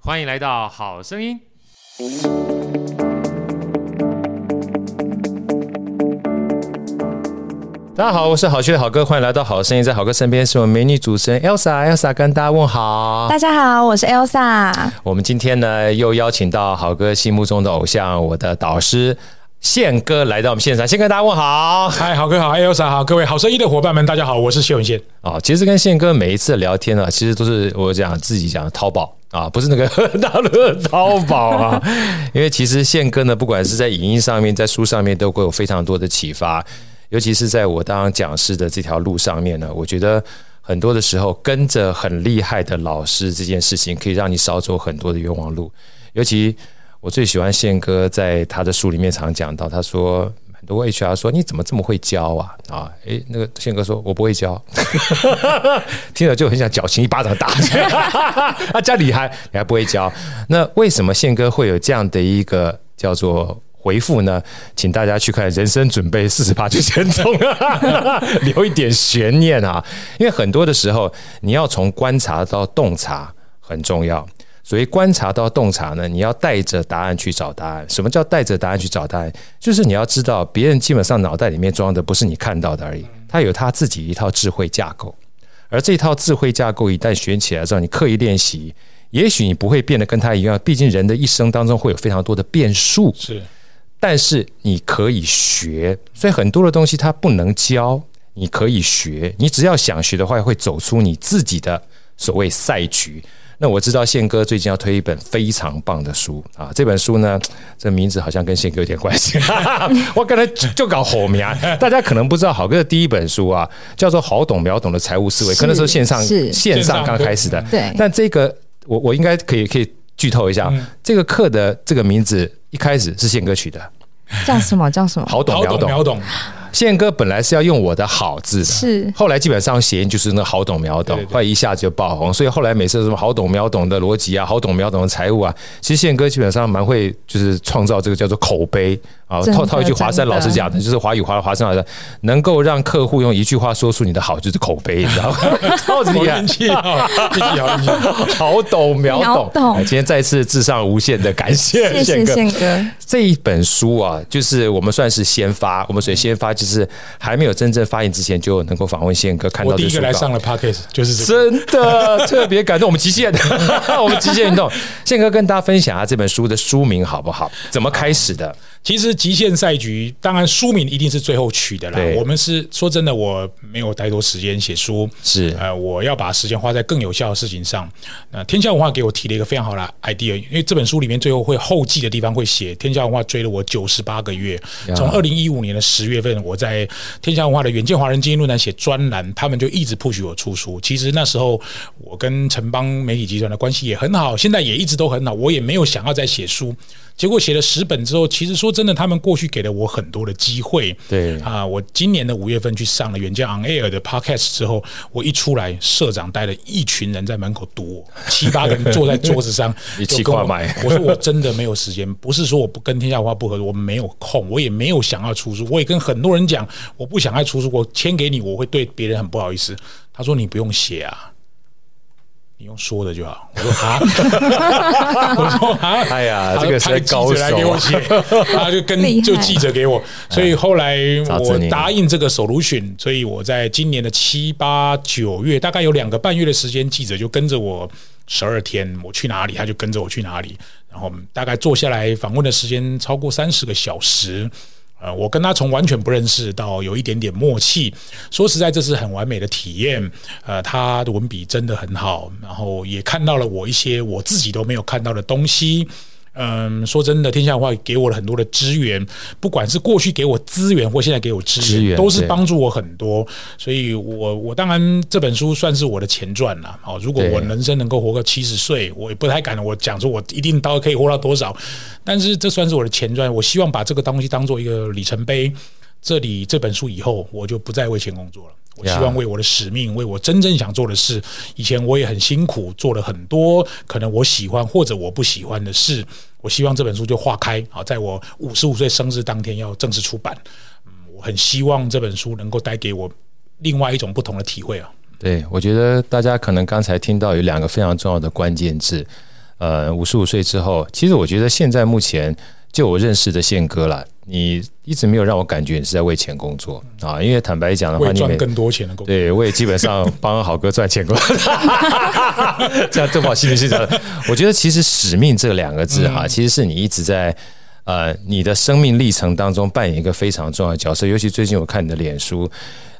欢迎来到好声音。大家好，我是好趣的好哥，欢迎来到好声音。在好哥身边是我们美女主持人 Elsa，Elsa 跟大家问好。大家好，我是 Elsa。我们今天呢，又邀请到好哥心目中的偶像，我的导师。宪哥来到我们现场，先跟大家问好。嗨，好哥好，Elsa 好，各位好声音的伙伴们，大家好，我是谢永宪。啊，其实跟宪哥每一次聊天啊，其实都是我讲自己讲的淘宝啊，不是那个 大陆淘宝啊。因为其实宪哥呢，不管是在影音上面，在书上面，都会有非常多的启发。尤其是在我当讲师的这条路上面呢，我觉得很多的时候，跟着很厉害的老师这件事情，可以让你少走很多的冤枉路，尤其。我最喜欢宪哥在他的书里面常讲到，他说很多 HR 说，你怎么这么会教啊？啊，诶，那个宪哥说我不会教，听了就很想矫情一巴掌打去。啊，家里还你还不会教，那为什么宪哥会有这样的一个叫做回复呢？请大家去看《人生准备四十八就前冲》，留一点悬念啊，因为很多的时候你要从观察到洞察很重要。所以观察到洞察呢，你要带着答案去找答案。什么叫带着答案去找答案？就是你要知道，别人基本上脑袋里面装的不是你看到的而已，他有他自己一套智慧架构。而这套智慧架构一旦学起来之后，你刻意练习，也许你不会变得跟他一样。毕竟人的一生当中会有非常多的变数，是。但是你可以学，所以很多的东西它不能教，你可以学。你只要想学的话，会走出你自己的所谓赛局。那我知道宪哥最近要推一本非常棒的书啊，这本书呢，这名字好像跟宪哥有点关系。我刚才就搞火苗，大家可能不知道，好哥的第一本书啊，叫做《好懂秒懂的财务思维》，可能是线上线上刚开始的。对，但这个我我应该可以可以剧透一下，这个课的这个名字一开始是宪哥取的，叫什么？叫什么？好懂秒懂。宪哥本来是要用我的好字的，是。后来基本上谐音就是那好懂秒懂，后来一下子就爆红，所以后来每次什么好懂秒懂的逻辑啊，好懂秒懂的财务啊，其实宪哥基本上蛮会就是创造这个叫做口碑啊，套套一句华山老师讲的，就是华语华华山老师能够让客户用一句话说出你的好，就是口碑，你知道吗？超级厉害，好懂秒懂。今天再次致上无限的感谢，谢谢宪哥。这一本书啊，就是我们算是先发，我们所以先发。就是还没有真正发言之前，就能够访问宪哥，看到这书稿。我第一个来上了 Pocket，就是这真的特别感动。我们极限的，我们极限运动，宪哥跟大家分享下这本书的书名好不好？怎么开始的？其实极限赛局，当然书名一定是最后取的啦。我们是说真的，我没有太多时间写书，是呃，我要把时间花在更有效的事情上。那天下文化给我提了一个非常好的 idea，因为这本书里面最后会后记的地方会写，天下文化追了我九十八个月，从二零一五年的十月份，我在天下文化的远见华人精英论坛写专栏，他们就一直 push 我出书。其实那时候我跟城邦媒体集团的关系也很好，现在也一直都很好，我也没有想要再写书。结果写了十本之后，其实说真的，他们过去给了我很多的机会。对啊，我今年的五月份去上了远见 On Air 的 Podcast 之后，我一出来，社长带了一群人在门口堵我，七八个人坐在桌子上，一起挂麦。我说我真的没有时间，不是说我不跟天下文化不合作，我没有空，我也没有想要出书，我也跟很多人讲，我不想要出书，我签给你，我会对别人很不好意思。他说你不用写啊。你用说的就好。我说啊，我说啊，哎呀，这个是高手，来给我写，他就跟就记者给我，所以后来我答应这个 solution，所以我在今年的七八九月，大概有两个半月的时间，记者就跟着我十二天，我去哪里，他就跟着我去哪里，然后大概坐下来访问的时间超过三十个小时。呃，我跟他从完全不认识到有一点点默契，说实在，这是很完美的体验。呃，他的文笔真的很好，然后也看到了我一些我自己都没有看到的东西。嗯，说真的，天下文化给我了很多的资源，不管是过去给我资源，或现在给我资源，都是帮助我很多。所以我我当然这本书算是我的前传了。好，如果我人生能够活个七十岁，我也不太敢我讲说我一定到可以活到多少，但是这算是我的前传。我希望把这个东西当做一个里程碑。这里这本书以后，我就不再为钱工作了。我希望为我的使命，为我真正想做的事。以前我也很辛苦，做了很多可能我喜欢或者我不喜欢的事。我希望这本书就化开好，在我五十五岁生日当天要正式出版。嗯，我很希望这本书能够带给我另外一种不同的体会啊。对，我觉得大家可能刚才听到有两个非常重要的关键字。呃，五十五岁之后，其实我觉得现在目前就我认识的宪哥了。你一直没有让我感觉你是在为钱工作啊，因为坦白讲的话，你赚更多钱的工作，对，我也基本上帮好哥赚钱过，这样正好心里是这样的。我觉得其实使命这两个字哈，其实是你一直在呃你的生命历程当中扮演一个非常重要的角色。尤其最近我看你的脸书，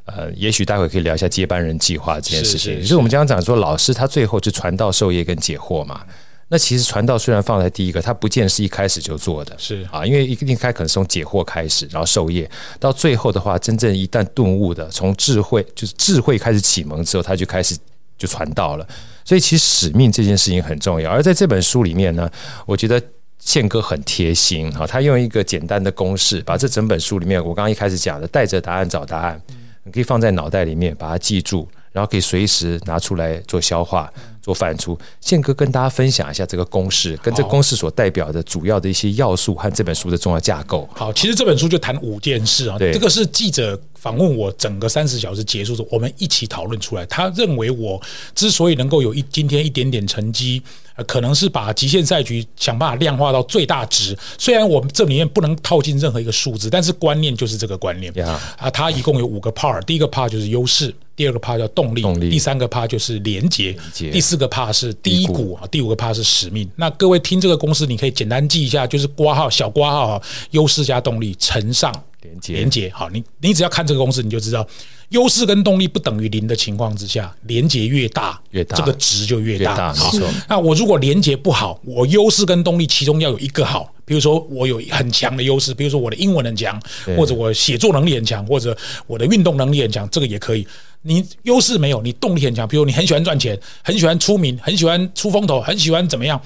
呃，也许待会可以聊一下接班人计划这件事情。就是我们经常讲说，老师他最后是传道授业跟解惑嘛。那其实传道虽然放在第一个，它不见是一开始就做的，是啊，因为一一开可能是从解惑开始，然后授业，到最后的话，真正一旦顿悟的，从智慧就是智慧开始启蒙之后，他就开始就传道了。所以其实使命这件事情很重要。而在这本书里面呢，我觉得宪哥很贴心啊，他用一个简单的公式，把这整本书里面我刚刚一开始讲的带着答案找答案，你可以放在脑袋里面把它记住，然后可以随时拿出来做消化。做反出，宪哥跟大家分享一下这个公式，跟这个公式所代表的主要的一些要素和这本书的重要架构。好，其实这本书就谈五件事啊，对，这个是记者访问我整个三十小时结束之后，我们一起讨论出来。他认为我之所以能够有一今天一点点成绩，呃，可能是把极限赛局想办法量化到最大值。虽然我们这里面不能套进任何一个数字，但是观念就是这个观念。啊，它一共有五个 part，第一个 part 就是优势。第二个怕叫动力，动力，第三个怕就是连接，第四个怕是低谷啊，第五个怕是使命。那各位听这个公司，你可以简单记一下，就是挂号小挂号，优势加动力乘上连接，连接。好，你你只要看这个公式，你就知道。优势跟动力不等于零的情况之下，连接越大，越大，这个值就越大。好，那我如果连接不好，我优势跟动力其中要有一个好，比如说我有很强的优势，比如说我的英文很强，或者我写作能力很强，或者我的运动能力很强，这个也可以。你优势没有，你动力很强，比如你很喜欢赚钱，很喜欢出名，很喜欢出风头，很喜欢怎么样？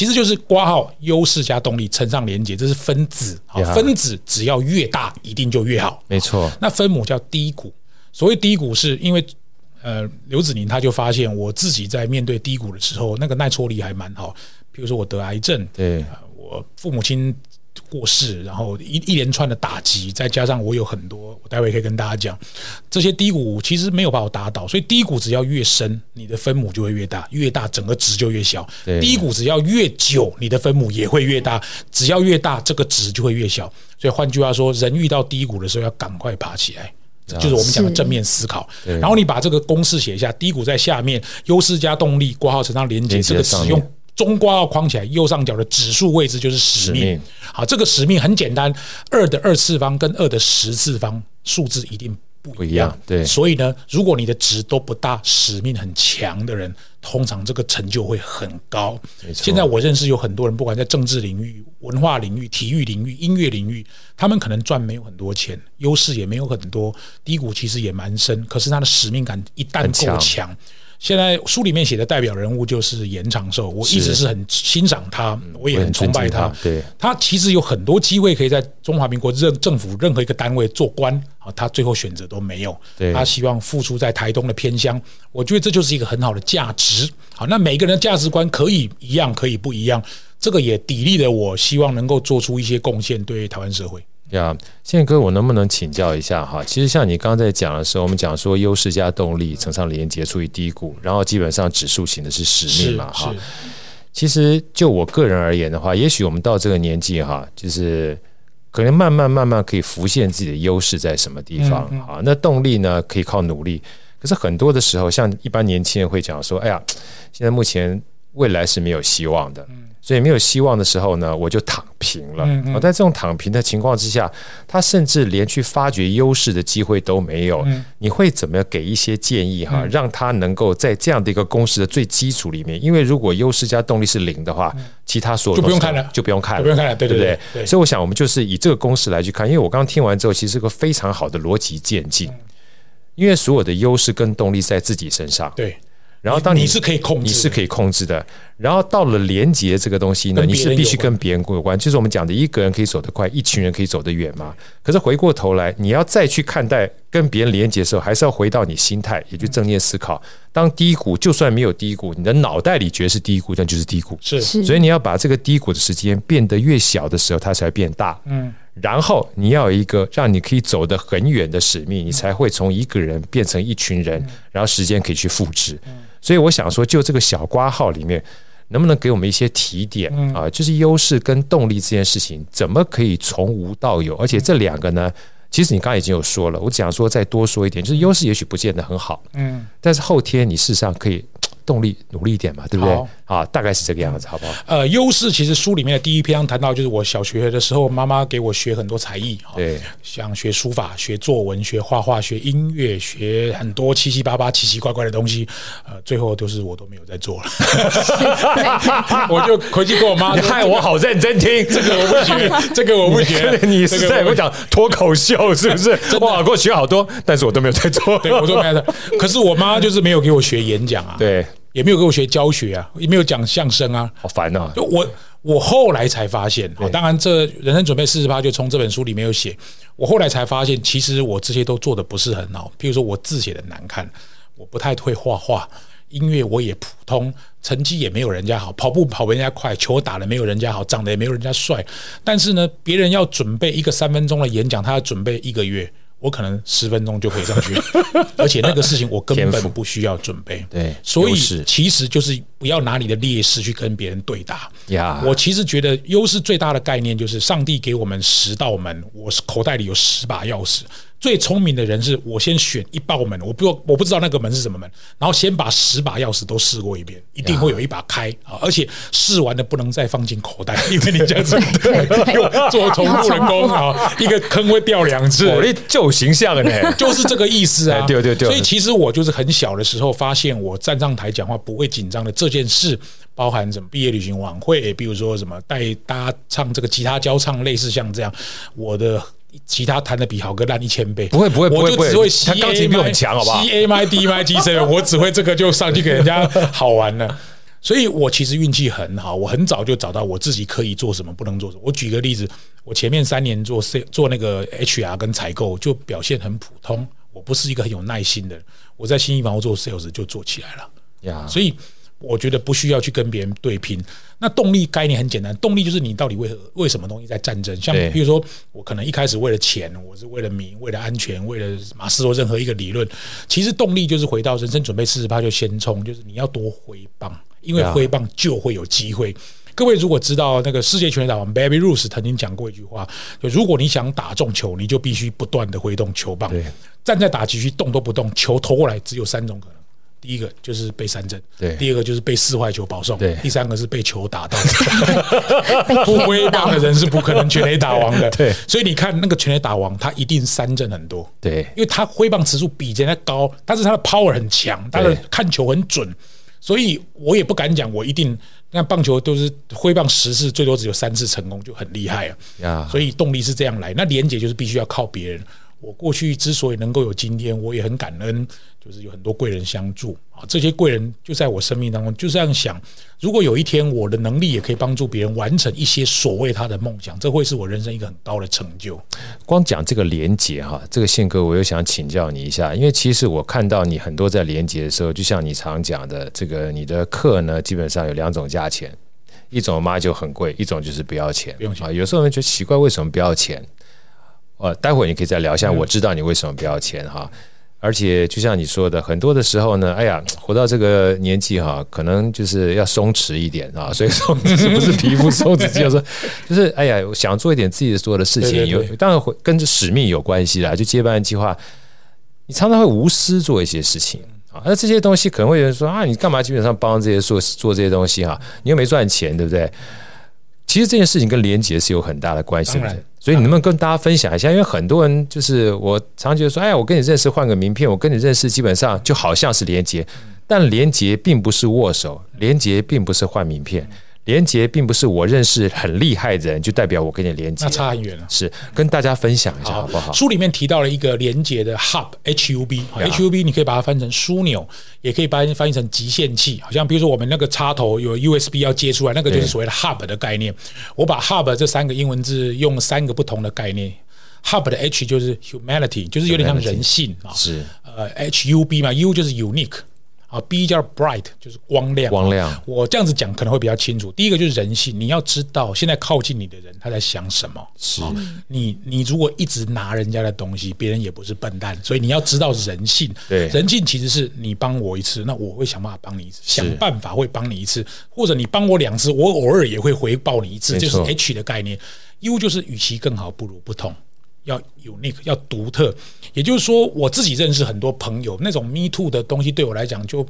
其实就是挂号优势加动力乘上连接，这是分子。好，分子只要越大，一定就越好。没错。那分母叫低谷。所谓低谷，是因为呃，刘子宁他就发现我自己在面对低谷的时候，那个耐挫力还蛮好。比如说我得癌症，对，我父母亲过世，然后一一连串的打击，再加上我有很多，我待会可以跟大家讲，这些低谷其实没有把我打倒。所以低谷只要越深，你的分母就会越大，越大整个值就越小。低谷只要越久，你的分母也会越大，只要越大，这个值就会越小。所以换句话说，人遇到低谷的时候，要赶快爬起来。就是我们讲的正面思考，然后你把这个公式写一下，低谷在下面，优势加动力，括号乘上连接，这个使用中括号框起来，右上角的指数位置就是使命。好，这个使命很简单，二的二次方跟二的十次方数字一定不一样。对，所以呢，如果你的值都不大，使命很强的人。通常这个成就会很高。现在我认识有很多人，不管在政治领域、文化领域、体育领域、音乐领域，他们可能赚没有很多钱，优势也没有很多，低谷其实也蛮深。可是他的使命感一旦够强。现在书里面写的代表人物就是严长寿，我一直是很欣赏他，我也很崇拜他。对，他其实有很多机会可以在中华民国任政府任何一个单位做官啊，他最后选择都没有。他希望付出在台东的偏乡，我觉得这就是一个很好的价值。好，那每个人的价值观可以一样，可以不一样，这个也砥砺了我，希望能够做出一些贡献，对台湾社会。呀，宪哥，我能不能请教一下哈？其实像你刚刚在讲的时候，我们讲说优势加动力乘上连接处于低谷，然后基本上指数型的是使命嘛哈。其实就我个人而言的话，也许我们到这个年纪哈，就是可能慢慢慢慢可以浮现自己的优势在什么地方啊？那动力呢，可以靠努力。可是很多的时候，像一般年轻人会讲说，哎呀，现在目前未来是没有希望的。所以没有希望的时候呢，我就躺平了。嗯嗯，在这种躺平的情况之下，他甚至连去发掘优势的机会都没有。嗯、你会怎么给一些建议哈，让他能够在这样的一个公式的最基础里面？因为如果优势加动力是零的话，其他所有就不用看了，就不用看了，不用看了，对对对，对，对。所以我想，我们就是以这个公式来去看。因为我刚刚听完之后，其实是个非常好的逻辑渐进。因为所有的优势跟动力在自己身上。对。然后当你，你是可以控制，你是可以控制的。然后到了连接这个东西呢，你是必须跟别人有关。就是我们讲的，一个人可以走得快，一群人可以走得远嘛。可是回过头来，你要再去看待跟别人连接的时候，还是要回到你心态，也就正念思考。当低谷就算没有低谷，你的脑袋里觉得是低谷，那就是低谷。是，所以你要把这个低谷的时间变得越小的时候，它才会变大。嗯。然后你要有一个让你可以走得很远的使命，你才会从一个人变成一群人，然后时间可以去复制。所以我想说，就这个小瓜号里面，能不能给我们一些提点啊？就是优势跟动力这件事情，怎么可以从无到有？而且这两个呢，其实你刚刚已经有说了，我只想说再多说一点，就是优势也许不见得很好，嗯，但是后天你事实上可以。动力努力一点嘛，对不对？好，大概是这个样子，好不好？呃，优势其实书里面的第一篇谈到，就是我小学的时候，妈妈给我学很多才艺，对，像学书法、学作文、学画画、学音乐、学很多七七八八、奇奇怪怪的东西。呃，最后都是我都没有在做了，我就回去跟我妈，害我好认真听，这个我不学，这个我不学，你是在我讲脱口秀是不是？哇，给我学好多，但是我都没有在做，对，我都没有在。可是我妈就是没有给我学演讲啊，对。也没有给我学教学啊，也没有讲相声啊，好烦啊！就我我后来才发现啊，当然这人生准备四十八就从这本书里面有写。我后来才发现，其实我这些都做的不是很好。譬如说我字写的难看，我不太会画画，音乐我也普通，成绩也没有人家好，跑步跑人家快，球打的没有人家好，长得也没有人家帅。但是呢，别人要准备一个三分钟的演讲，他要准备一个月。我可能十分钟就可以上去，而且那个事情我根本不需要准备。对，所以其实就是不要拿你的劣势去跟别人对打。我其实觉得优势最大的概念就是上帝给我们十道门，我口袋里有十把钥匙。最聪明的人是我先选一道门，我不我不知道那个门是什么门，然后先把十把钥匙都试过一遍，一定会有一把开啊！而且试完了不能再放进口袋，因为你这样子做重复的工啊，一个坑会掉两次。我这就有形象呢，就是这个意思啊！对对对。所以其实我就是很小的时候发现，我站上台讲话不会紧张的这件事，包含什么毕业旅行晚会，比如说什么带大家唱这个吉他交唱，类似像这样，我的。其他弹的比豪哥烂一千倍，不会不会，我就只会他钢琴比我很强，好不好？C A M I D M I G C，我只会这个就上去给人家好玩了。所以我其实运气很好，我很早就找到我自己可以做什么，不能做什么。我举个例子，我前面三年做 C 做那个 H R 跟采购，就表现很普通。我不是一个很有耐心的人，我在新一房屋做 sales 就做起来了呀。所以。我觉得不需要去跟别人对拼。那动力概念很简单，动力就是你到底为何为什么东西在战争？像比如说，我可能一开始为了钱，我是为了名，为了安全，为了马斯洛任何一个理论。其实动力就是回到人生准备四十趴就先冲，就是你要多挥棒，因为挥棒就会有机会。各位如果知道那个世界拳击大王 Baby Ruth 曾经讲过一句话，就如果你想打中球，你就必须不断的挥动球棒。站在打击区动都不动，球投过来只有三种可能。第一个就是被三振，对；第二个就是被四坏球保送，对；第三个是被球打到。不挥棒的人是不可能全垒打王的，对。所以你看那个全垒打王，他一定三振很多，对，因为他挥棒次数比人家高，但是他的 power 很强，他的看球很准。所以我也不敢讲，我一定那棒球都是挥棒十次，最多只有三次成功，就很厉害啊。所以动力是这样来，那连接就是必须要靠别人。我过去之所以能够有今天，我也很感恩，就是有很多贵人相助啊。这些贵人就在我生命当中，就这样想：如果有一天我的能力也可以帮助别人完成一些所谓他的梦想，这会是我人生一个很高的成就。光讲这个连结哈，这个宪哥，我又想请教你一下，因为其实我看到你很多在连结的时候，就像你常讲的，这个你的课呢，基本上有两种价钱，一种嘛就很贵，一种就是不要钱，不用钱啊。有时候人觉得奇怪，为什么不要钱？呃，待会儿你可以再聊一下。我知道你为什么不要钱哈，而且就像你说的，很多的时候呢，哎呀，活到这个年纪哈，可能就是要松弛一点啊。所以说，这是不是皮肤松弛，就是就是哎呀，想做一点自己做的事情，有当然会跟着使命有关系啦。就接班人计划，你常常会无私做一些事情啊。那这些东西可能会有人说啊，你干嘛基本上帮这些做做这些东西啊？你又没赚钱，对不对？其实这件事情跟廉洁是有很大的关系的，所以你能不能跟大家分享一下？因为很多人就是我常觉得说，哎，我跟你认识换个名片，我跟你认识基本上就好像是连接，但连接并不是握手，连接并不是换名片。连接并不是我认识很厉害的人就代表我跟你连接，那差很远了。是跟大家分享一下好不好？书里面提到了一个连接的 hub H U B，H U B 你可以把它翻成枢纽，也可以把它翻译成集线器。好像比如说我们那个插头有 U S B 要接出来，那个就是所谓的 hub 的概念。我把 hub 这三个英文字用三个不同的概念，hub 的 H 就是 humanity，就是有点像人性啊。是呃 H U B 嘛，U 就是 unique。啊，B 叫 bright，就是光亮。光亮，我这样子讲可能会比较清楚。第一个就是人性，你要知道现在靠近你的人他在想什么。是，你你如果一直拿人家的东西，别人也不是笨蛋，所以你要知道人性。对，人性其实是你帮我一次，那我会想办法帮你一次，想办法会帮你一次，或者你帮我两次，我偶尔也会回报你一次，就是 H 的概念。U 就是与其更好，不如不同。要 unique，要独特，也就是说，我自己认识很多朋友，那种 me too 的东西对我来讲，就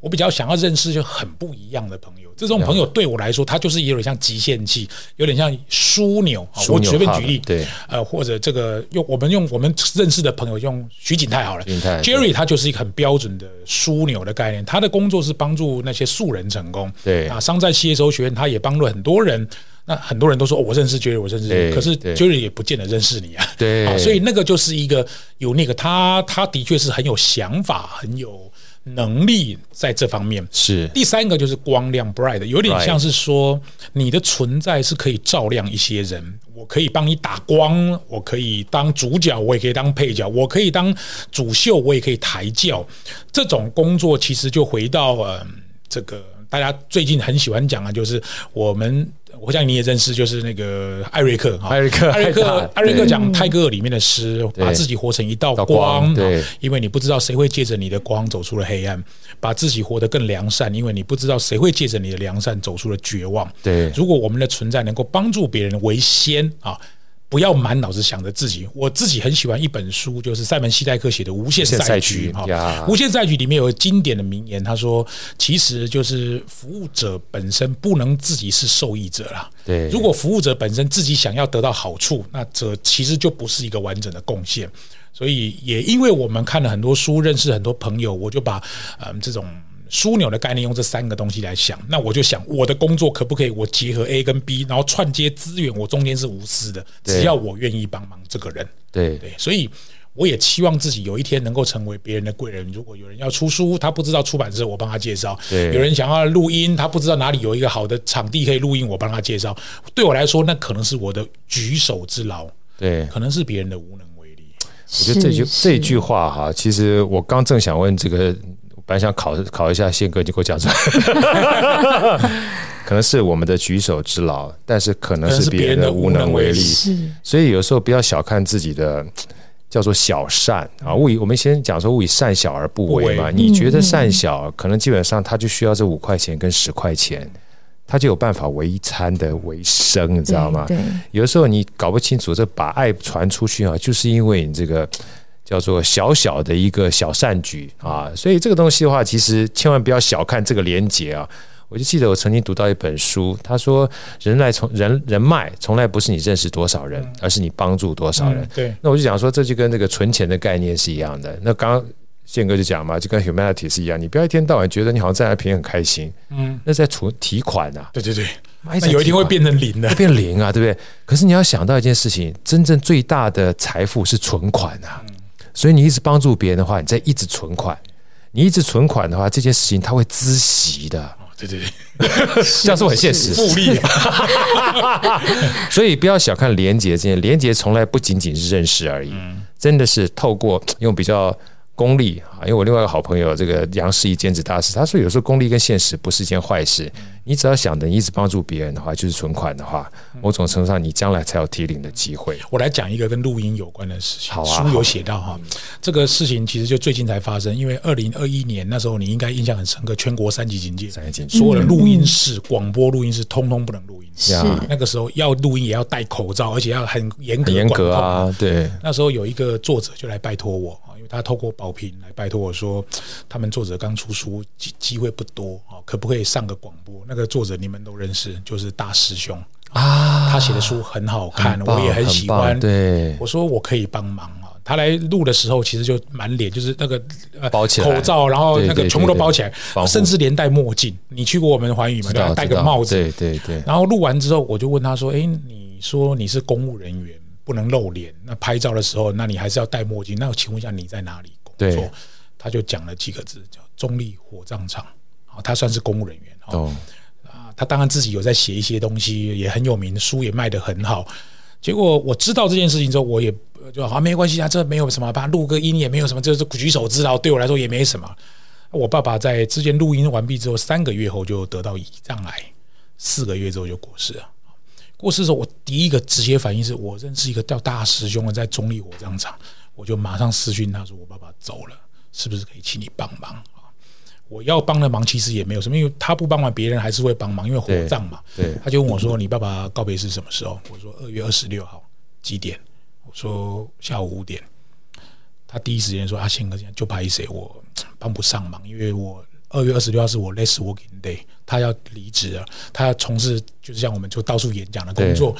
我比较想要认识就很不一样的朋友。这种朋友对我来说，他就是有点像极限器，有点像枢纽。我随便举例，对，呃，或者这个用我们用我们认识的朋友用徐景泰好了，景泰，Jerry 他就是一个很标准的枢纽的概念，他的工作是帮助那些素人成功。对啊，商在 CSO 学院，他也帮助很多人。那很多人都说，哦，我认识 Jerry，我认识 Jerry，可是 Jerry 也不见得认识你啊。对，啊，所以那个就是一个有那个他，他的确是很有想法，很有能力在这方面。是第三个就是光亮 bright，有点像是说你的存在是可以照亮一些人。我可以帮你打光，我可以当主角，我也可以当配角，我可以当主秀，我也可以抬轿。这种工作其实就回到呃这个。大家最近很喜欢讲啊，就是我们，我想你也认识，就是那个艾瑞克哈，艾瑞克，艾瑞克，艾瑞克。讲泰戈尔里面的诗，把自己活成一道光，对，因为你不知道谁会借着你的光走出了黑暗，把自己活得更良善，因为你不知道谁会借着你的良善走出了绝望。对，如果我们的存在能够帮助别人为先啊。不要满脑子想着自己。我自己很喜欢一本书，就是塞门西代克写的《无限赛局》哈，《无限赛局》里面有个经典的名言，他说：“其实就是服务者本身不能自己是受益者啦。对，如果服务者本身自己想要得到好处，那这其实就不是一个完整的贡献。所以，也因为我们看了很多书，认识很多朋友，我就把嗯这种。枢纽的概念用这三个东西来想，那我就想我的工作可不可以我结合 A 跟 B，然后串接资源，我中间是无私的，只要我愿意帮忙这个人。对对，所以我也期望自己有一天能够成为别人的贵人。如果有人要出书，他不知道出版社，我帮他介绍；有人想要录音，他不知道哪里有一个好的场地可以录音，我帮他介绍。对我来说，那可能是我的举手之劳，对，可能是别人的无能为力。我觉得这句这句话哈，其实我刚正想问这个。本来想考考一下宪哥，你给我讲出来，可能是我们的举手之劳，但是可能是别人的无能为力。所以有时候不要小看自己的叫做小善啊。勿以我们先讲说勿以善小而不为嘛。你觉得善小，可能基本上他就需要这五块钱跟十块钱，他就有办法为一餐的为生，你知道吗？有的时候你搞不清楚，这把爱传出去啊，就是因为你这个。叫做小小的一个小善举啊，所以这个东西的话，其实千万不要小看这个连结啊。我就记得我曾经读到一本书，他说人来从人人脉从来不是你认识多少人，而是你帮助多少人。对，那我就想说，这就跟这个存钱的概念是一样的。那刚刚宪哥就讲嘛，就跟 humanity 是一样，你不要一天到晚觉得你好像在那边很开心，嗯，那在存提款啊。对对对，那有一天会变成零的，变零啊，对不对？可是你要想到一件事情，真正最大的财富是存款啊。所以你一直帮助别人的话，你在一直存款。你一直存款的话，这件事情它会孳息的。对对对，这样是很现实。复利。所以不要小看廉洁，这件廉洁从来不仅仅是认识而已，真的是透过用比较。功利啊，因为我另外一个好朋友这个杨世一兼职大师，他说有时候功利跟现实不是一件坏事。你只要想着你一直帮助别人的话，就是存款的话，某种程度上你将来才有提领的机会。我来讲一个跟录音有关的事情。好啊，书有写到哈，这个事情其实就最近才发生，因为二零二一年那时候你应该印象很深刻，全国三级警戒，三级警戒，所有的录音室、广播录音室通通不能录音。是那个时候要录音也要戴口罩，而且要很严格、严格啊。对，那时候有一个作者就来拜托我。为他透过宝瓶来拜托我说，他们作者刚出书，机机会不多啊，可不可以上个广播？那个作者你们都认识，就是大师兄啊，他写的书很好看，我也很喜欢。对，我说我可以帮忙啊。他来录的时候，其实就满脸就是那个呃包起来口罩，然后那个全部都包起来，甚至连戴墨镜。你去过我们环宇吗？对，戴个帽子。对对对。然后录完之后，我就问他说：“哎，你说你是公务人员，不能露脸，那拍照的时候，那你还是要戴墨镜。那我请问一下，你在哪里工作？”他就讲了几个字，叫“中立火葬场”。他算是公务人员哦。啊，他当然自己有在写一些东西，也很有名，书也卖得很好。结果我知道这件事情之后，我也。就好，没关系啊，这没有什么，把录个音也没有什么，就是举手之劳，对我来说也没什么。我爸爸在之前录音完毕之后，三个月后就得到胰脏癌，四个月之后就过世了。过世的时候，我第一个直接反应是我认识一个叫大师兄的，在中立火葬场，我就马上私讯他说，我爸爸走了，是不是可以请你帮忙啊？我要帮的忙其实也没有什么，因为他不帮忙，别人还是会帮忙，因为火葬嘛。对，他就问我说，你爸爸告别是什么时候？我说二月二十六号几点？我说下午五点，他第一时间说：“阿宪哥，现在就拍谁？我帮不上忙，因为我二月二十六号是我 less working day，他要离职了，他要从事就是像我们就到处演讲的工作。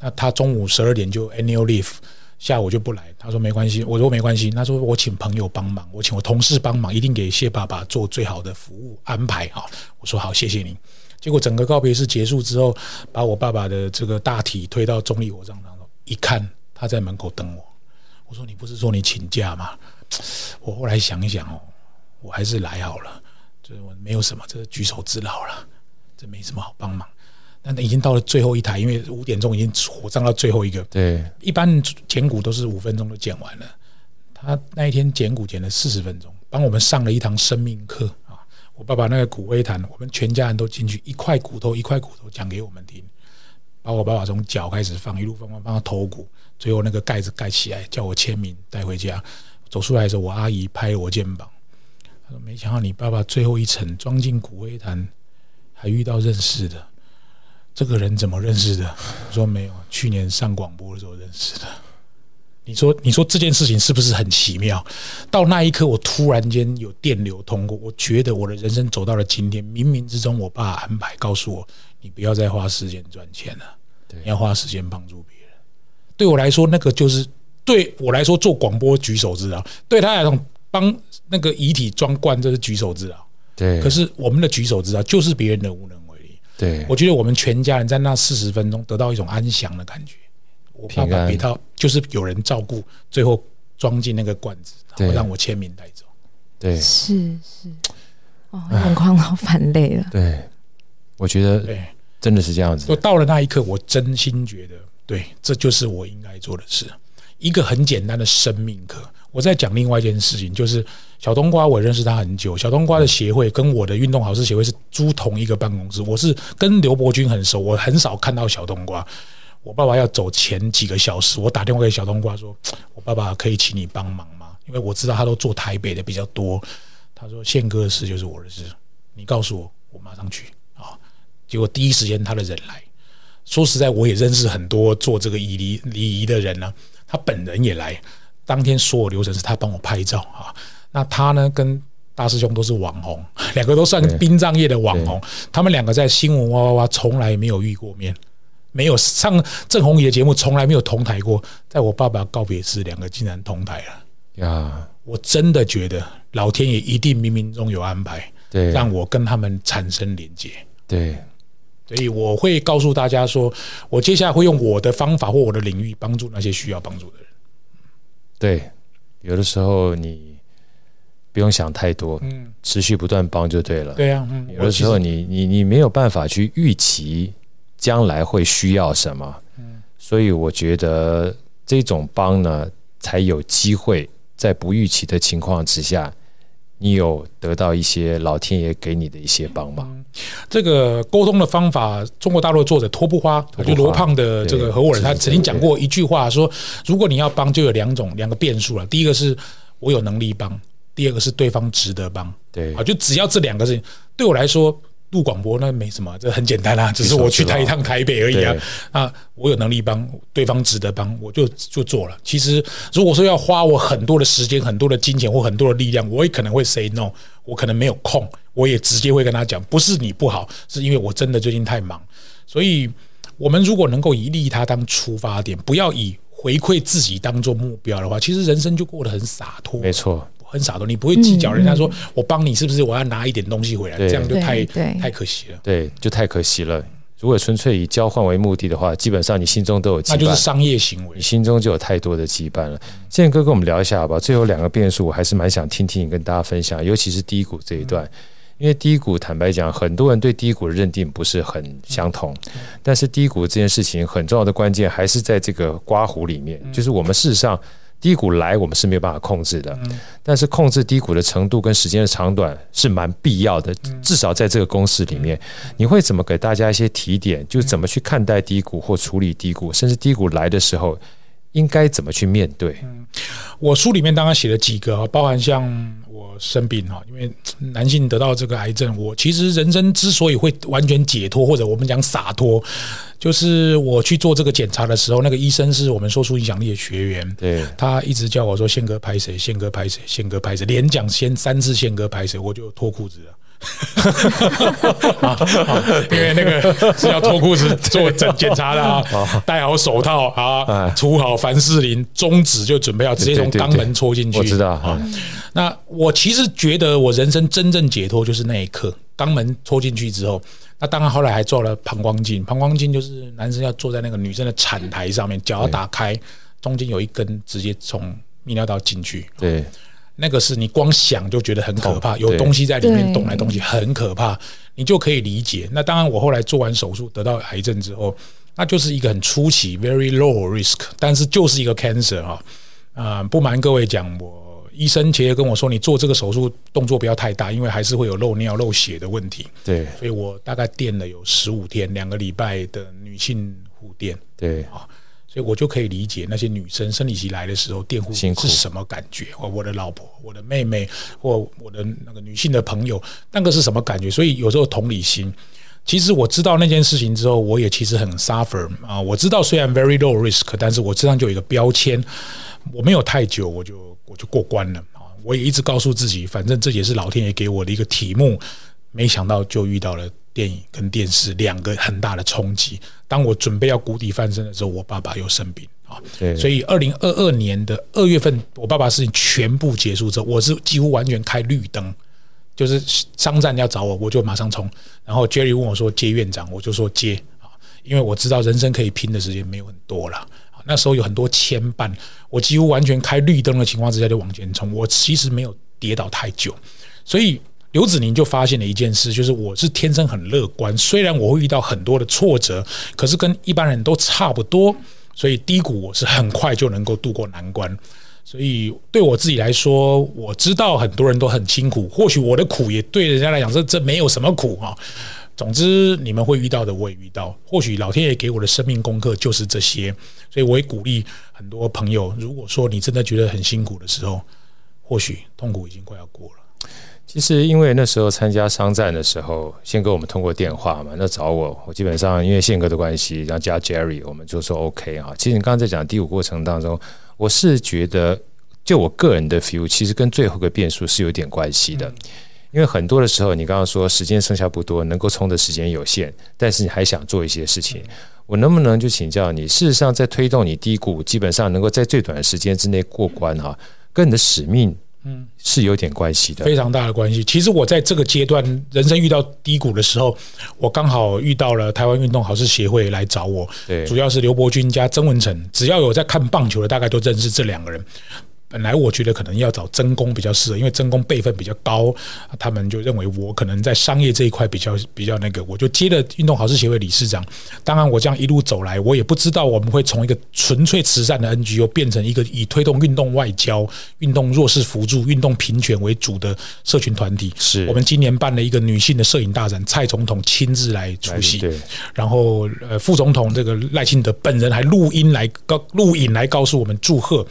那他中午十二点就 annual leave，下午就不来。他说没关系，我说没关系。他说我请朋友帮忙，我请我同事帮忙，一定给谢爸爸做最好的服务安排啊！我说好，谢谢你。结果整个告别式结束之后，把我爸爸的这个大体推到中立火葬场，一看。他在门口等我，我说，你不是说你请假吗？我后来想一想哦，我还是来好了，就是我没有什么，这是举手之劳了，这没什么好帮忙。但已经到了最后一台，因为五点钟已经火葬到最后一个。对，一般剪骨都是五分钟就剪完了，他那一天剪骨剪了四十分钟，帮我们上了一堂生命课啊！我爸爸那个骨灰坛，我们全家人都进去，一块骨头一块骨头讲给我们听，把我爸爸从脚开始放，一路放放放到头骨。最后那个盖子盖起来，叫我签名带回家。走出来的时候，我阿姨拍了我肩膀，她说：“没想到你爸爸最后一层装进骨灰坛，还遇到认识的这个人，怎么认识的？”我说：“没有，去年上广播的时候认识的。”你说，你说这件事情是不是很奇妙？到那一刻，我突然间有电流通过，我觉得我的人生走到了今天。冥冥之中，我爸安排告诉我：“你不要再花时间赚钱了，你要花时间帮助别人。”对我来说，那个就是对我来说做广播举手之劳，对他来说帮那个遗体装罐这是举手之劳。对，可是我们的举手之劳就是别人的无能为力。对，我觉得我们全家人在那四十分钟得到一种安详的感觉。我爸爸给他就是有人照顾，最后装进那个罐子，然后让我签名带走。对，是是，哦，眼眶都泛泪了。对，我觉得对，真的是这样子。我到了那一刻，我真心觉得。对，这就是我应该做的事。一个很简单的生命课。我在讲另外一件事情，就是小冬瓜，我认识他很久。小冬瓜的协会跟我的运动好事协会是租同一个办公室。我是跟刘伯钧很熟，我很少看到小冬瓜。我爸爸要走前几个小时，我打电话给小冬瓜说：“我爸爸可以请你帮忙吗？”因为我知道他都做台北的比较多。他说：“宪哥的事就是我的事，你告诉我，我马上去啊。”结果第一时间他的人来。说实在，我也认识很多做这个礼仪礼仪的人呢、他本人也来，当天所有流程是他帮我拍照啊。那他呢，跟大师兄都是网红，两个都算殡葬业的网红。他们两个在新闻哇哇哇从来没有遇过面，没有上郑弘仪的节目，从来没有同台过。在我爸爸告别时，两个竟然同台了呀！我真的觉得老天爷一定冥冥中有安排，对，让我跟他们产生连接，对。所以我会告诉大家说，我接下来会用我的方法或我的领域帮助那些需要帮助的人。对，有的时候你不用想太多，嗯，持续不断帮就对了。对啊，有的时候你你你没有办法去预期将来会需要什么，嗯，所以我觉得这种帮呢，才有机会在不预期的情况之下。你有得到一些老天爷给你的一些帮忙。嗯，这个沟通的方法，中国大陆的作者托布花，就罗胖的这个合伙人，他曾经讲过一句话，说：如果你要帮，就有两种两个变数了。第一个是我有能力帮，第二个是对方值得帮。对啊，就只要这两个事情，对我来说，录广播那没什么，这很简单啊，只是我去台一趟台北而已啊。啊，我有能力帮对方值得帮，我就就做了。其实如果说要花我很多的时间、很多的金钱或很多的力量，我也可能会 say no，我可能没有空，我也直接会跟他讲，不是你不好，是因为我真的最近太忙。所以，我们如果能够以利他当出发点，不要以回馈自己当做目标的话，其实人生就过得很洒脱。没错。很傻的，你不会计较人家说我帮你是不是？我要拿一点东西回来，这样就太太可惜了。对，就太可惜了。如果纯粹以交换为目的的话，基本上你心中都有羁绊，那就是商业行为，你心中就有太多的羁绊了。宪哥跟我们聊一下好不好？最后两个变数，我还是蛮想听听你跟大家分享，尤其是低谷这一段，因为低谷坦白讲，很多人对低谷的认定不是很相同。但是低谷这件事情很重要的关键还是在这个刮胡里面，就是我们事实上。低谷来，我们是没有办法控制的，但是控制低谷的程度跟时间的长短是蛮必要的。至少在这个公式里面，你会怎么给大家一些提点？就是怎么去看待低谷或处理低谷，甚至低谷来的时候应该怎么去面对？我书里面当然写了几个，包含像我生病哈，因为男性得到这个癌症，我其实人生之所以会完全解脱，或者我们讲洒脱。就是我去做这个检查的时候，那个医生是我们说出影响力的学员，对，他一直叫我说宪哥拍谁，宪哥拍谁，宪哥拍谁，连讲先三次宪哥拍谁，我就脱裤子了。因为那个是要脱裤子做检检查的啊，戴好手套啊，涂好凡士林，中指就准备要直接从肛门戳进去。我知道啊。那我其实觉得我人生真正解脱就是那一刻，肛门戳进去之后。那当然，后来还做了膀胱镜。膀胱镜就是男生要坐在那个女生的产台上面，脚要打开，中间有一根直接从泌尿道进去。对，那个是你光想就觉得很可怕，有东西在里面动来动去，很可怕，你就可以理解。那当然，我后来做完手术得到癌症之后，那就是一个很初期，very low risk，但是就是一个 cancer 哈。啊，不瞒各位讲我。医生其实跟我说：“你做这个手术动作不要太大，因为还是会有漏尿、漏血的问题。”对，所以我大概垫了有十五天，两个礼拜的女性护垫。对啊，所以我就可以理解那些女生生理期来的时候垫护是什么感觉。或我的老婆、我的妹妹或我的那个女性的朋友，那个是什么感觉？所以有时候同理心，其实我知道那件事情之后，我也其实很 suffer 啊。我知道虽然 very low risk，但是我身上就有一个标签，我没有太久我就。我就过关了啊！我也一直告诉自己，反正这也是老天爷给我的一个题目。没想到就遇到了电影跟电视两个很大的冲击。当我准备要谷底翻身的时候，我爸爸又生病啊！所以二零二二年的二月份，我爸爸事情全部结束之后，我是几乎完全开绿灯，就是商战要找我，我就马上冲。然后 Jerry 问我说接院长，我就说接啊，因为我知道人生可以拼的时间没有很多了。那时候有很多牵绊，我几乎完全开绿灯的情况之下就往前冲。我其实没有跌倒太久，所以刘子宁就发现了一件事，就是我是天生很乐观。虽然我会遇到很多的挫折，可是跟一般人都差不多。所以低谷我是很快就能够度过难关。所以对我自己来说，我知道很多人都很辛苦，或许我的苦也对人家来讲，这这没有什么苦啊。总之，你们会遇到的，我也遇到。或许老天爷给我的生命功课就是这些，所以我也鼓励很多朋友。如果说你真的觉得很辛苦的时候，或许痛苦已经快要过了。其实，因为那时候参加商战的时候，宪哥我们通过电话嘛，那找我，我基本上因为宪哥的关系，然后加 Jerry，我们就说 OK 啊。其实你刚刚在讲第五过程当中，我是觉得，就我个人的 feel，其实跟最后一个变数是有点关系的。嗯因为很多的时候，你刚刚说时间剩下不多，能够冲的时间有限，但是你还想做一些事情，我能不能就请教你？事实上，在推动你低谷，基本上能够在最短的时间之内过关哈，跟你的使命嗯是有点关系的，非常大的关系。其实我在这个阶段人生遇到低谷的时候，我刚好遇到了台湾运动好事协会来找我，对，主要是刘伯钧加曾文成，只要有在看棒球的，大概都认识这两个人。本来我觉得可能要找曾公比较适合，因为曾公辈分比较高，他们就认为我可能在商业这一块比较比较那个，我就接了运动好事协会理事长。当然，我这样一路走来，我也不知道我们会从一个纯粹慈善的 NGO 变成一个以推动运动外交、运动弱势扶助、运动平权为主的社群团体。是我们今年办了一个女性的摄影大展，蔡总统亲自来出席，对，然后呃副总统这个赖清德本人还录音来告录影来告诉我们祝贺。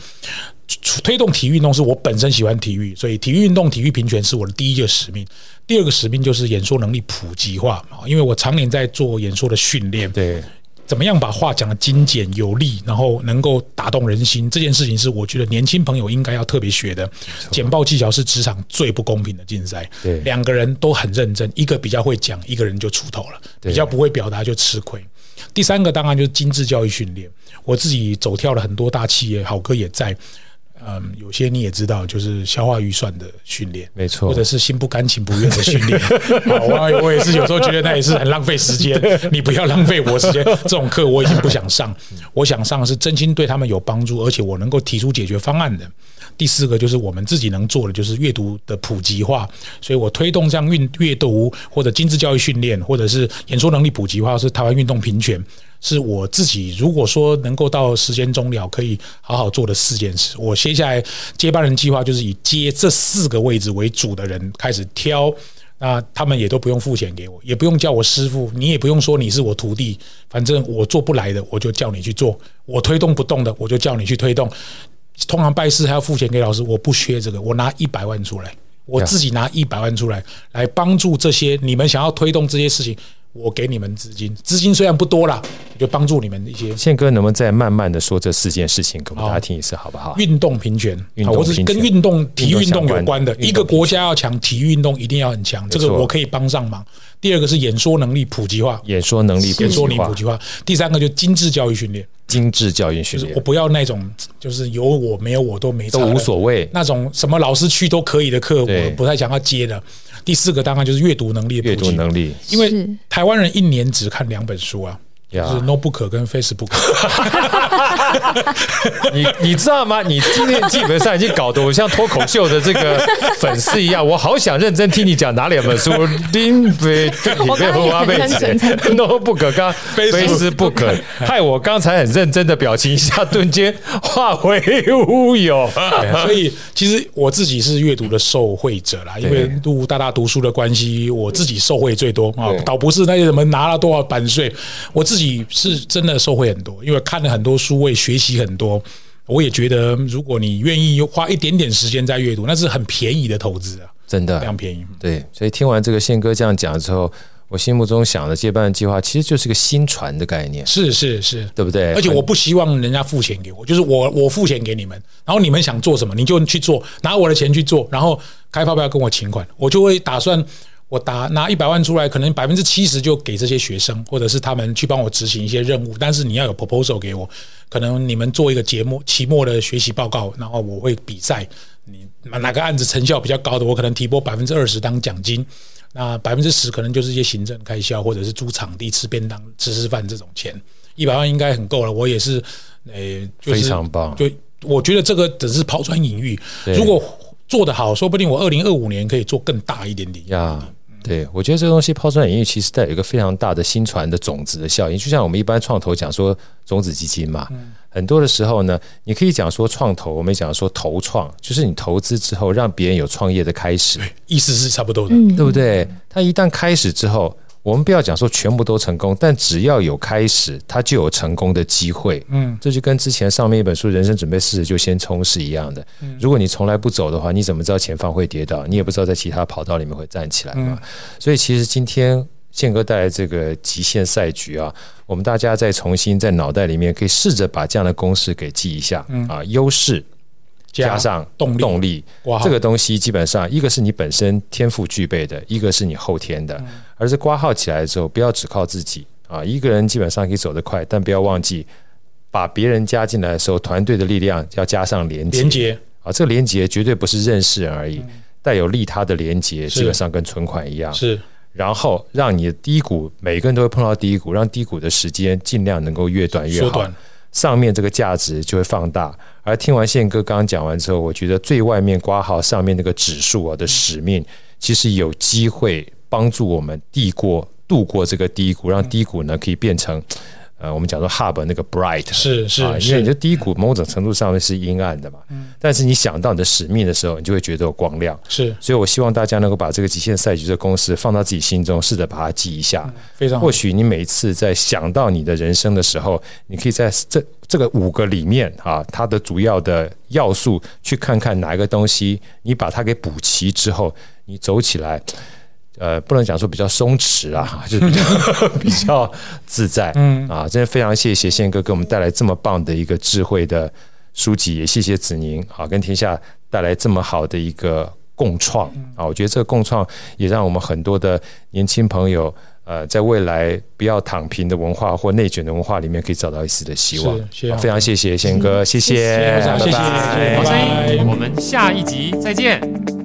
推动体育运动是我本身喜欢体育，所以体育运动、体育平权是我的第一个使命。第二个使命就是演说能力普及化啊，因为我常年在做演说的训练。对。怎么样把话讲得精简有力，然后能够打动人心？这件事情是我觉得年轻朋友应该要特别学的。简报技巧是职场最不公平的竞赛。对，两个人都很认真，一个比较会讲，一个人就出头了；比较不会表达就吃亏。第三个当然就是精致教育训练。我自己走跳了很多大企业，好哥也在。嗯，有些你也知道，就是消化预算的训练，没错，或者是心不甘情不愿的训练。我我也是有时候觉得那也是很浪费时间。你不要浪费我时间，这种课我已经不想上。我想上是真心对他们有帮助，而且我能够提出解决方案的。第四个就是我们自己能做的，就是阅读的普及化。所以我推动这样阅阅读或者精致教育训练，或者是演说能力普及化，是台湾运动平权。是我自己，如果说能够到时间终了，可以好好做的四件事。我接下来接班人计划就是以接这四个位置为主的人开始挑，那他们也都不用付钱给我，也不用叫我师傅，你也不用说你是我徒弟，反正我做不来的，我就叫你去做；我推动不动的，我就叫你去推动。通常拜师还要付钱给老师，我不缺这个，我拿一百万出来，我自己拿一百万出来，来帮助这些你们想要推动这些事情。我给你们资金，资金虽然不多啦，就帮助你们一些。宪哥，能不能再慢慢的说这四件事情给我们大家听一次，好不好？运动平权，我是跟运动、体育运动有关的。一个国家要强，体育运动一定要很强，这个我可以帮上忙。第二个是演说能力普及化，演说能力演说能力普及化。第三个就精致教育训练。精致教育训练，我不要那种就是有我没有我都没都无所谓那种什么老师去都可以的课，我不太想要接的。第四个当然就是阅读能力，阅读能力，因为台湾人一年只看两本书啊。就是 Notebook 跟 Facebook，你你知道吗？你今天基本上已经搞得我像脱口秀的这个粉丝一样，我好想认真听你讲哪两本书。林北，你被胡阿贝写 Notebook 跟 Facebook，害我刚才很认真的表情一下顿间化为乌有。所以其实我自己是阅读的受惠者啦，因为读大大读书的关系，我自己受惠最多啊，倒不是那些什么拿了多少版税，我自己。自己是真的收获很多，因为看了很多书，我也学习很多。我也觉得，如果你愿意花一点点时间在阅读，那是很便宜的投资啊，真的非常便宜。对，所以听完这个宪哥这样讲之后，我心目中想的接班的计划，其实就是个新传的概念。是是是，对不对？而且我不希望人家付钱给我，就是我我付钱给你们，然后你们想做什么，你就去做，拿我的钱去做，然后开发票跟我请款，我就会打算。我打拿一百万出来，可能百分之七十就给这些学生，或者是他们去帮我执行一些任务。但是你要有 proposal 给我，可能你们做一个节目期末的学习报告，然后我会比赛，你哪个案子成效比较高的，我可能提拨百分之二十当奖金，那百分之十可能就是一些行政开销，或者是租场地、吃便当、吃吃饭这种钱。一百万应该很够了。我也是，诶，非常棒。就我觉得这个只是抛砖引玉，如果做得好，说不定我二零二五年可以做更大一点点。呀。对，我觉得这个东西抛砖引玉，其实带有一个非常大的新传的种子的效应。就像我们一般创投讲说种子基金嘛，很多的时候呢，你可以讲说创投，我们讲说投创，就是你投资之后让别人有创业的开始，意思是差不多的，对不对？他一旦开始之后。我们不要讲说全部都成功，但只要有开始，它就有成功的机会。嗯，这就跟之前上面一本书《人生准备四十就先冲》是一样的。如果你从来不走的话，你怎么知道前方会跌倒？你也不知道在其他跑道里面会站起来嘛。所以，其实今天宪哥带来这个极限赛局啊，我们大家再重新在脑袋里面可以试着把这样的公式给记一下啊，优势。加上动动力，这个东西基本上一个是你本身天赋具备的，一个是你后天的。而是挂号起来之后，不要只靠自己。啊，一个人基本上可以走得快，但不要忘记把别人加进来的时候，团队的力量要加上连接。连接啊，这个连接绝对不是认识人而已，带有利他的连接，基本上跟存款一样。是，然后让你的低谷，每个人都会碰到低谷，让低谷的时间尽量能够越短越好。上面这个价值就会放大，而听完宪哥刚刚讲完之后，我觉得最外面挂号上面那个指数啊的使命，其实有机会帮助我们递过度过这个低谷，让低谷呢可以变成。呃，我们讲说 hub 那个 bright 是是，啊，因为你的低谷某种程度上面是阴暗的嘛，嗯，但是你想到你的使命的时候，你就会觉得有光亮。是，所以我希望大家能够把这个极限赛局的公式放到自己心中，试着把它记一下。非常好。或许你每次在想到你的人生的时候，你可以在这这个五个里面啊，它的主要的要素，去看看哪一个东西，你把它给补齐之后，你走起来，呃，不能讲说比较松弛啊，就比较 比较自在。嗯啊，真的非常谢谢宪哥给我们带来这么棒的一个智慧的书籍，也谢谢子宁啊，跟天下带来这么好的一个共创啊，我觉得这个共创也让我们很多的年轻朋友。呃，在未来不要躺平的文化或内卷的文化里面，可以找到一丝的希望。非常谢谢宪哥，谢谢，谢谢，我们下一集再见。